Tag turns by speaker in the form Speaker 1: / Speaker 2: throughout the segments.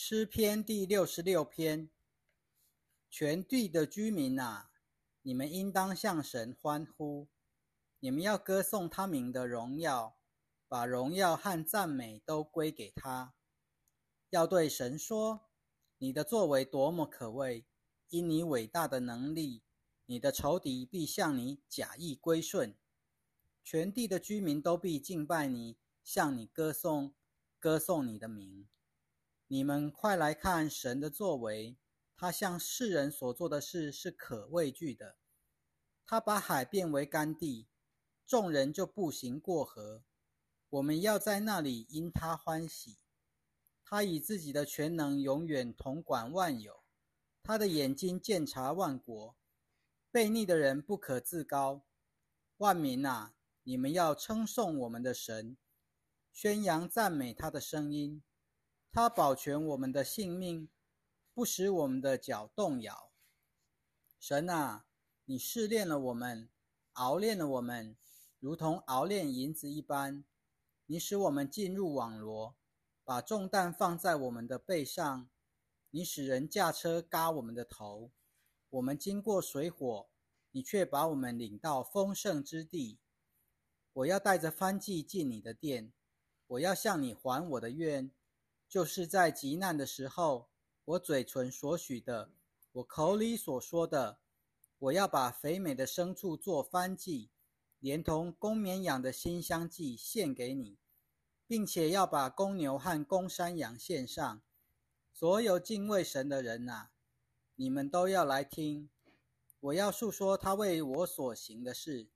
Speaker 1: 诗篇第六十六篇，全地的居民啊，你们应当向神欢呼，你们要歌颂他名的荣耀，把荣耀和赞美都归给他。要对神说：你的作为多么可畏！因你伟大的能力，你的仇敌必向你假意归顺。全地的居民都必敬拜你，向你歌颂，歌颂你的名。你们快来看神的作为，他向世人所做的事是可畏惧的。他把海变为干地，众人就步行过河。我们要在那里因他欢喜。他以自己的全能永远统管万有。他的眼睛鉴察万国，悖逆的人不可自高。万民啊，你们要称颂我们的神，宣扬赞美他的声音。他保全我们的性命，不使我们的脚动摇。神啊，你试炼了我们，熬炼了我们，如同熬炼银子一般。你使我们进入网罗，把重担放在我们的背上。你使人驾车嘎我们的头，我们经过水火，你却把我们领到丰盛之地。我要带着翻祭进你的殿，我要向你还我的愿，就是在极难的时候，我嘴唇所许的，我口里所说的，我要把肥美的牲畜做翻祭，连同公绵羊的新香祭献给你，并且要把公牛和公山羊献上。所有敬畏神的人呐，你们都要来听。我要述说他为我所行的事。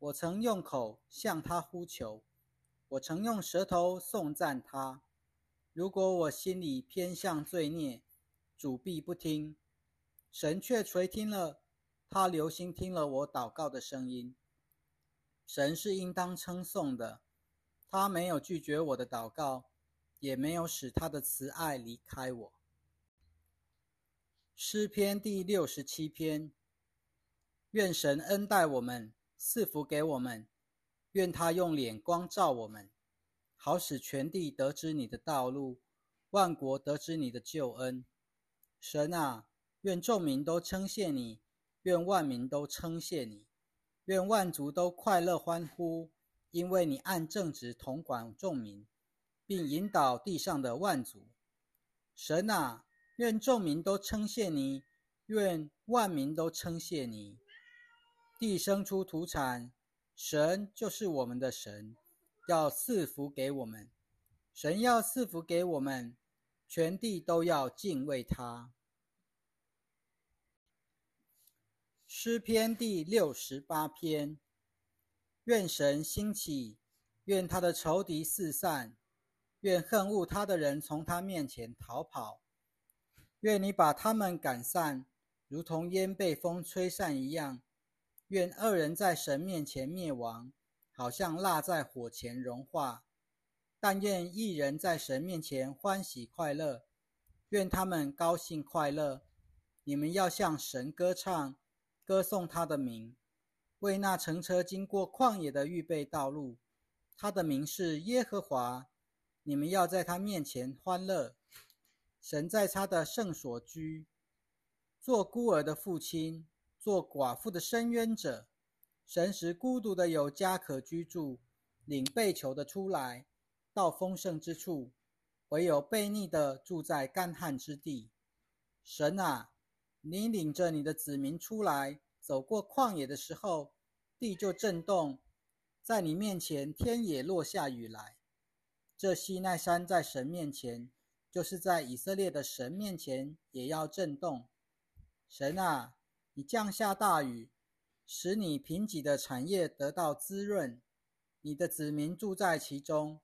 Speaker 1: 我曾用口向他呼求，我曾用舌头颂赞他。如果我心里偏向罪孽，主必不听。神却垂听了，他留心听了我祷告的声音。神是应当称颂的，他没有拒绝我的祷告。也没有使他的慈爱离开我。诗篇第六十七篇：愿神恩待我们，赐福给我们；愿他用脸光照我们，好使全地得知你的道路，万国得知你的救恩。神啊，愿众民都称谢你，愿万民都称谢你，愿万族都快乐欢呼，因为你按正直统管众民。并引导地上的万族，神啊，愿众民都称谢你，愿万民都称谢你。地生出土产，神就是我们的神，要赐福给我们。神要赐福给我们，全地都要敬畏他。诗篇第六十八篇：愿神兴起，愿他的仇敌四散。愿恨恶他的人从他面前逃跑，愿你把他们赶散，如同烟被风吹散一样。愿恶人在神面前灭亡，好像蜡在火前融化。但愿一人在神面前欢喜快乐，愿他们高兴快乐。你们要向神歌唱，歌颂他的名，为那乘车经过旷野的预备道路。他的名是耶和华。你们要在他面前欢乐，神在他的圣所居。做孤儿的父亲，做寡妇的伸冤者，神使孤独的有家可居住，领被囚的出来到丰盛之处，唯有悖逆的住在干旱之地。神啊，你领着你的子民出来，走过旷野的时候，地就震动，在你面前天也落下雨来。这西奈山在神面前，就是在以色列的神面前也要震动。神啊，你降下大雨，使你贫瘠的产业得到滋润，你的子民住在其中。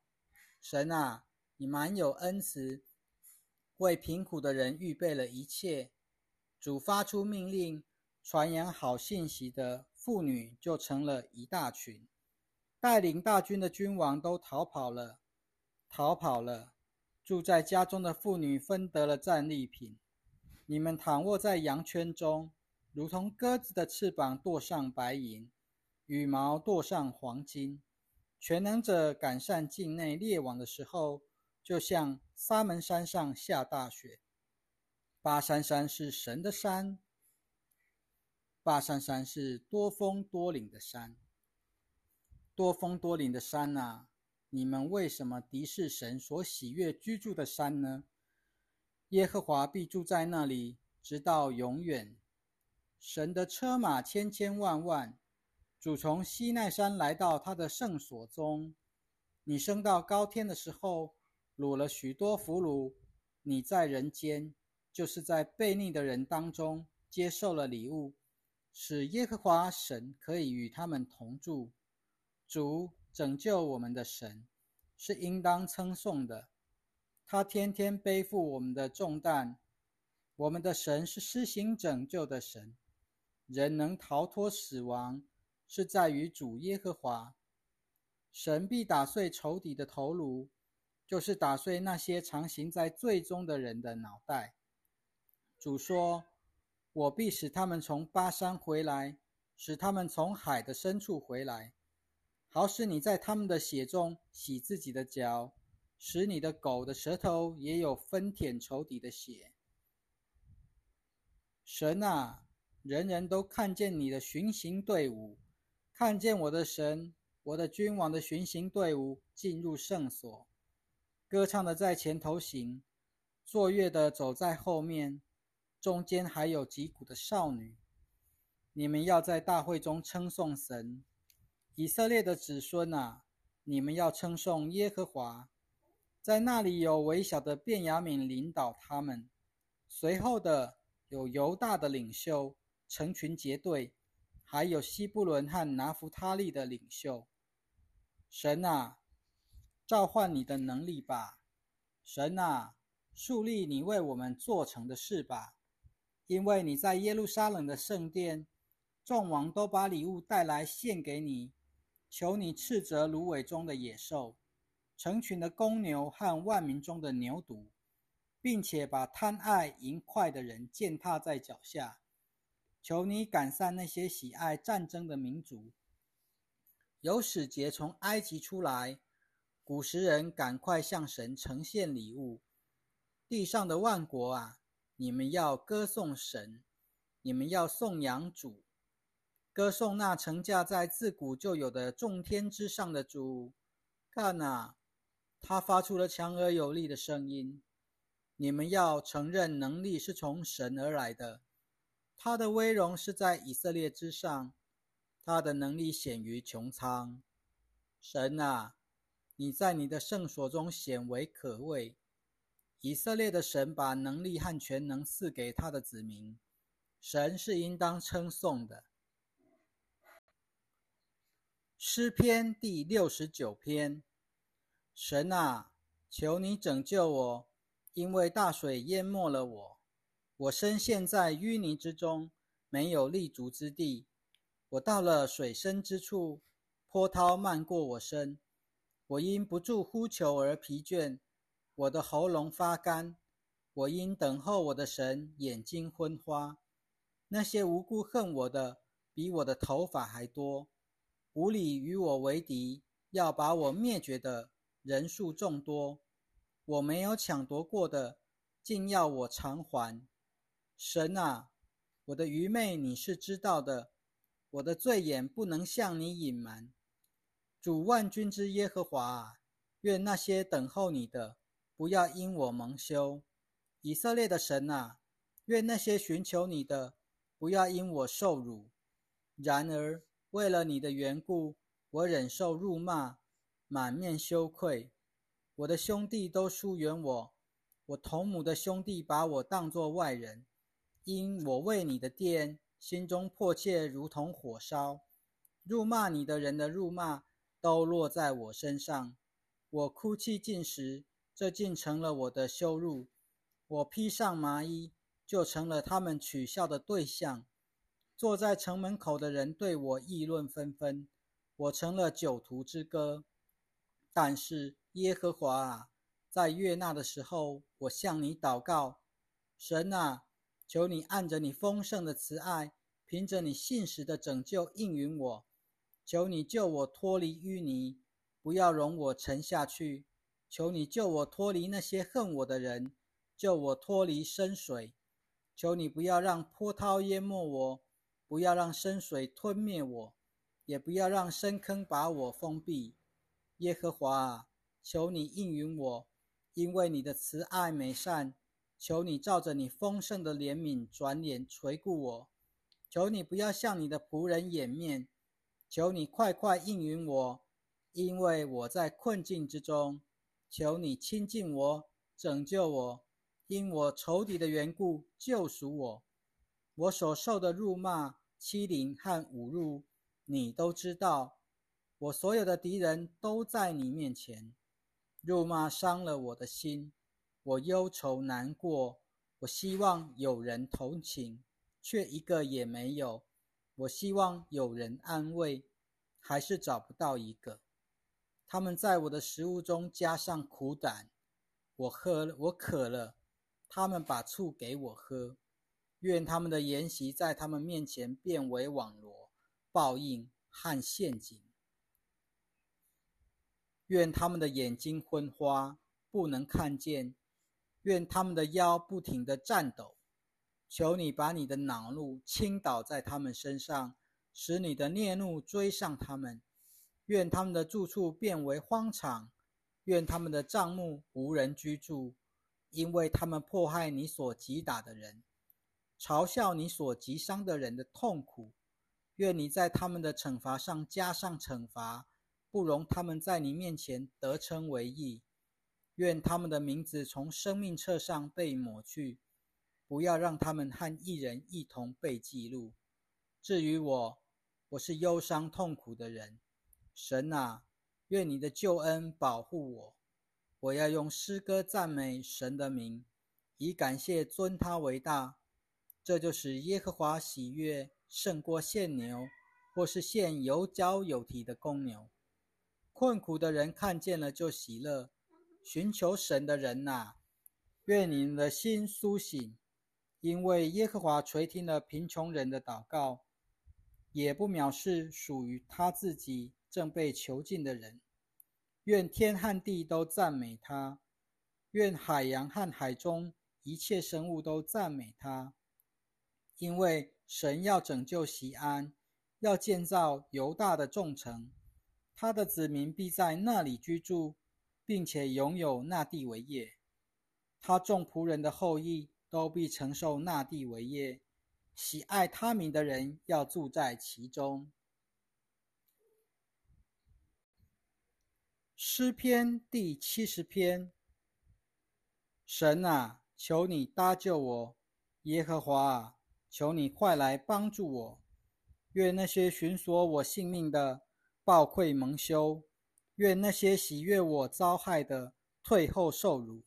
Speaker 1: 神啊，你满有恩慈，为贫苦的人预备了一切。主发出命令，传扬好信息的妇女就成了一大群，带领大军的君王都逃跑了。逃跑了，住在家中的妇女分得了战利品。你们躺卧在羊圈中，如同鸽子的翅膀堕上白银，羽毛堕上黄金。全能者赶上境内列网的时候，就像沙门山上下大雪。巴山山是神的山，巴山山是多峰多岭的山。多峰多岭的山啊，你们为什么敌视神所喜悦居住的山呢？耶和华必住在那里，直到永远。神的车马千千万万，主从西奈山来到他的圣所中。你升到高天的时候。掳了许多俘虏，你在人间，就是在悖逆的人当中接受了礼物，使耶和华神可以与他们同住。主拯救我们的神是应当称颂的，他天天背负我们的重担。我们的神是施行拯救的神，人能逃脱死亡，是在于主耶和华。神必打碎仇敌的头颅。就是打碎那些常行在罪中的人的脑袋。主说：“我必使他们从巴山回来，使他们从海的深处回来，好使你在他们的血中洗自己的脚，使你的狗的舌头也有分舔仇敌的血。”神啊，人人都看见你的巡行队伍，看见我的神，我的君王的巡行队伍进入圣所。歌唱的在前头行，坐乐的走在后面，中间还有击鼓的少女。你们要在大会中称颂神，以色列的子孙啊，你们要称颂耶和华。在那里有微小的便雅悯领导他们，随后的有犹大的领袖成群结队，还有西布伦和拿弗他利的领袖。神啊！召唤你的能力吧，神啊，树立你为我们做成的事吧，因为你在耶路撒冷的圣殿，众王都把礼物带来献给你，求你斥责芦苇中的野兽，成群的公牛和万民中的牛犊，并且把贪爱淫快的人践踏在脚下，求你赶散那些喜爱战争的民族，有使节从埃及出来。古时人赶快向神呈现礼物，地上的万国啊，你们要歌颂神，你们要颂扬主，歌颂那成驾在自古就有的众天之上的主。看啊，他发出了强而有力的声音。你们要承认能力是从神而来的，他的威荣是在以色列之上，他的能力显于穹苍。神啊！你在你的圣所中显为可畏。以色列的神把能力和全能赐给他的子民，神是应当称颂的。诗篇第六十九篇：神啊，求你拯救我，因为大水淹没了我，我身陷在淤泥之中，没有立足之地。我到了水深之处，波涛漫过我身。我因不住呼求而疲倦，我的喉咙发干。我因等候我的神，眼睛昏花。那些无辜恨我的，比我的头发还多；无理与我为敌，要把我灭绝的人数众多。我没有抢夺过的，竟要我偿还。神啊，我的愚昧你是知道的，我的罪眼不能向你隐瞒。主万军之耶和华啊，愿那些等候你的，不要因我蒙羞；以色列的神啊，愿那些寻求你的，不要因我受辱。然而为了你的缘故，我忍受辱骂，满面羞愧。我的兄弟都疏远我，我同母的兄弟把我当作外人，因我为你的殿，心中迫切如同火烧。辱骂你的人的辱骂。都落在我身上，我哭泣进食，这竟成了我的羞辱。我披上麻衣，就成了他们取笑的对象。坐在城门口的人对我议论纷纷，我成了酒徒之歌。但是耶和华啊，在悦纳的时候，我向你祷告，神啊，求你按着你丰盛的慈爱，凭着你信实的拯救应允我。求你救我脱离淤泥，不要容我沉下去。求你救我脱离那些恨我的人，救我脱离深水。求你不要让波涛淹没我，不要让深水吞灭我，也不要让深坑把我封闭。耶和华啊，求你应允我，因为你的慈爱美善。求你照着你丰盛的怜悯转脸垂顾我。求你不要向你的仆人掩面。求你快快应允我，因为我在困境之中。求你亲近我，拯救我，因我仇敌的缘故救赎我。我所受的辱骂、欺凌和侮辱，你都知道。我所有的敌人都在你面前。辱骂伤了我的心，我忧愁难过。我希望有人同情，却一个也没有。我希望有人安慰，还是找不到一个。他们在我的食物中加上苦胆，我喝了，我渴了，他们把醋给我喝。愿他们的筵席在他们面前变为网罗、报应和陷阱。愿他们的眼睛昏花，不能看见；愿他们的腰不停地颤抖。求你把你的恼怒倾倒在他们身上，使你的孽怒追上他们。愿他们的住处变为荒场，愿他们的帐幕无人居住，因为他们迫害你所击打的人，嘲笑你所击伤的人的痛苦。愿你在他们的惩罚上加上惩罚，不容他们在你面前得称为义。愿他们的名字从生命册上被抹去，不要让他们和一人一同被记录。至于我，我是忧伤痛苦的人。神啊，愿你的救恩保护我。我要用诗歌赞美神的名，以感谢尊他为大。这就是耶和华喜悦胜过献牛，或是献有角有蹄的公牛。困苦的人看见了就喜乐，寻求神的人呐，愿您的心苏醒，因为耶和华垂听了贫穷人的祷告，也不藐视属于他自己。正被囚禁的人，愿天和地都赞美他，愿海洋和海中一切生物都赞美他，因为神要拯救西安，要建造犹大的众城，他的子民必在那里居住，并且拥有那地为业。他众仆人的后裔都必承受那地为业，喜爱他名的人要住在其中。诗篇第七十篇。神啊，求你搭救我；耶和华啊，求你快来帮助我。愿那些寻索我性命的暴愧蒙羞；愿那些喜悦我遭害的退后受辱；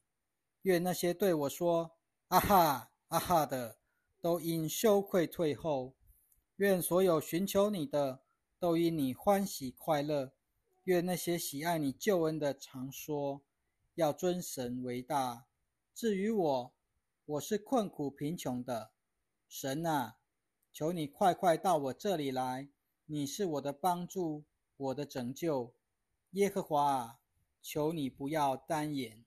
Speaker 1: 愿那些对我说“啊哈，啊哈”的都因羞愧退后；愿所有寻求你的都因你欢喜快乐。愿那些喜爱你救恩的常说，要尊神为大。至于我，我是困苦贫穷的。神啊，求你快快到我这里来。你是我的帮助，我的拯救。耶和华，求你不要单眼。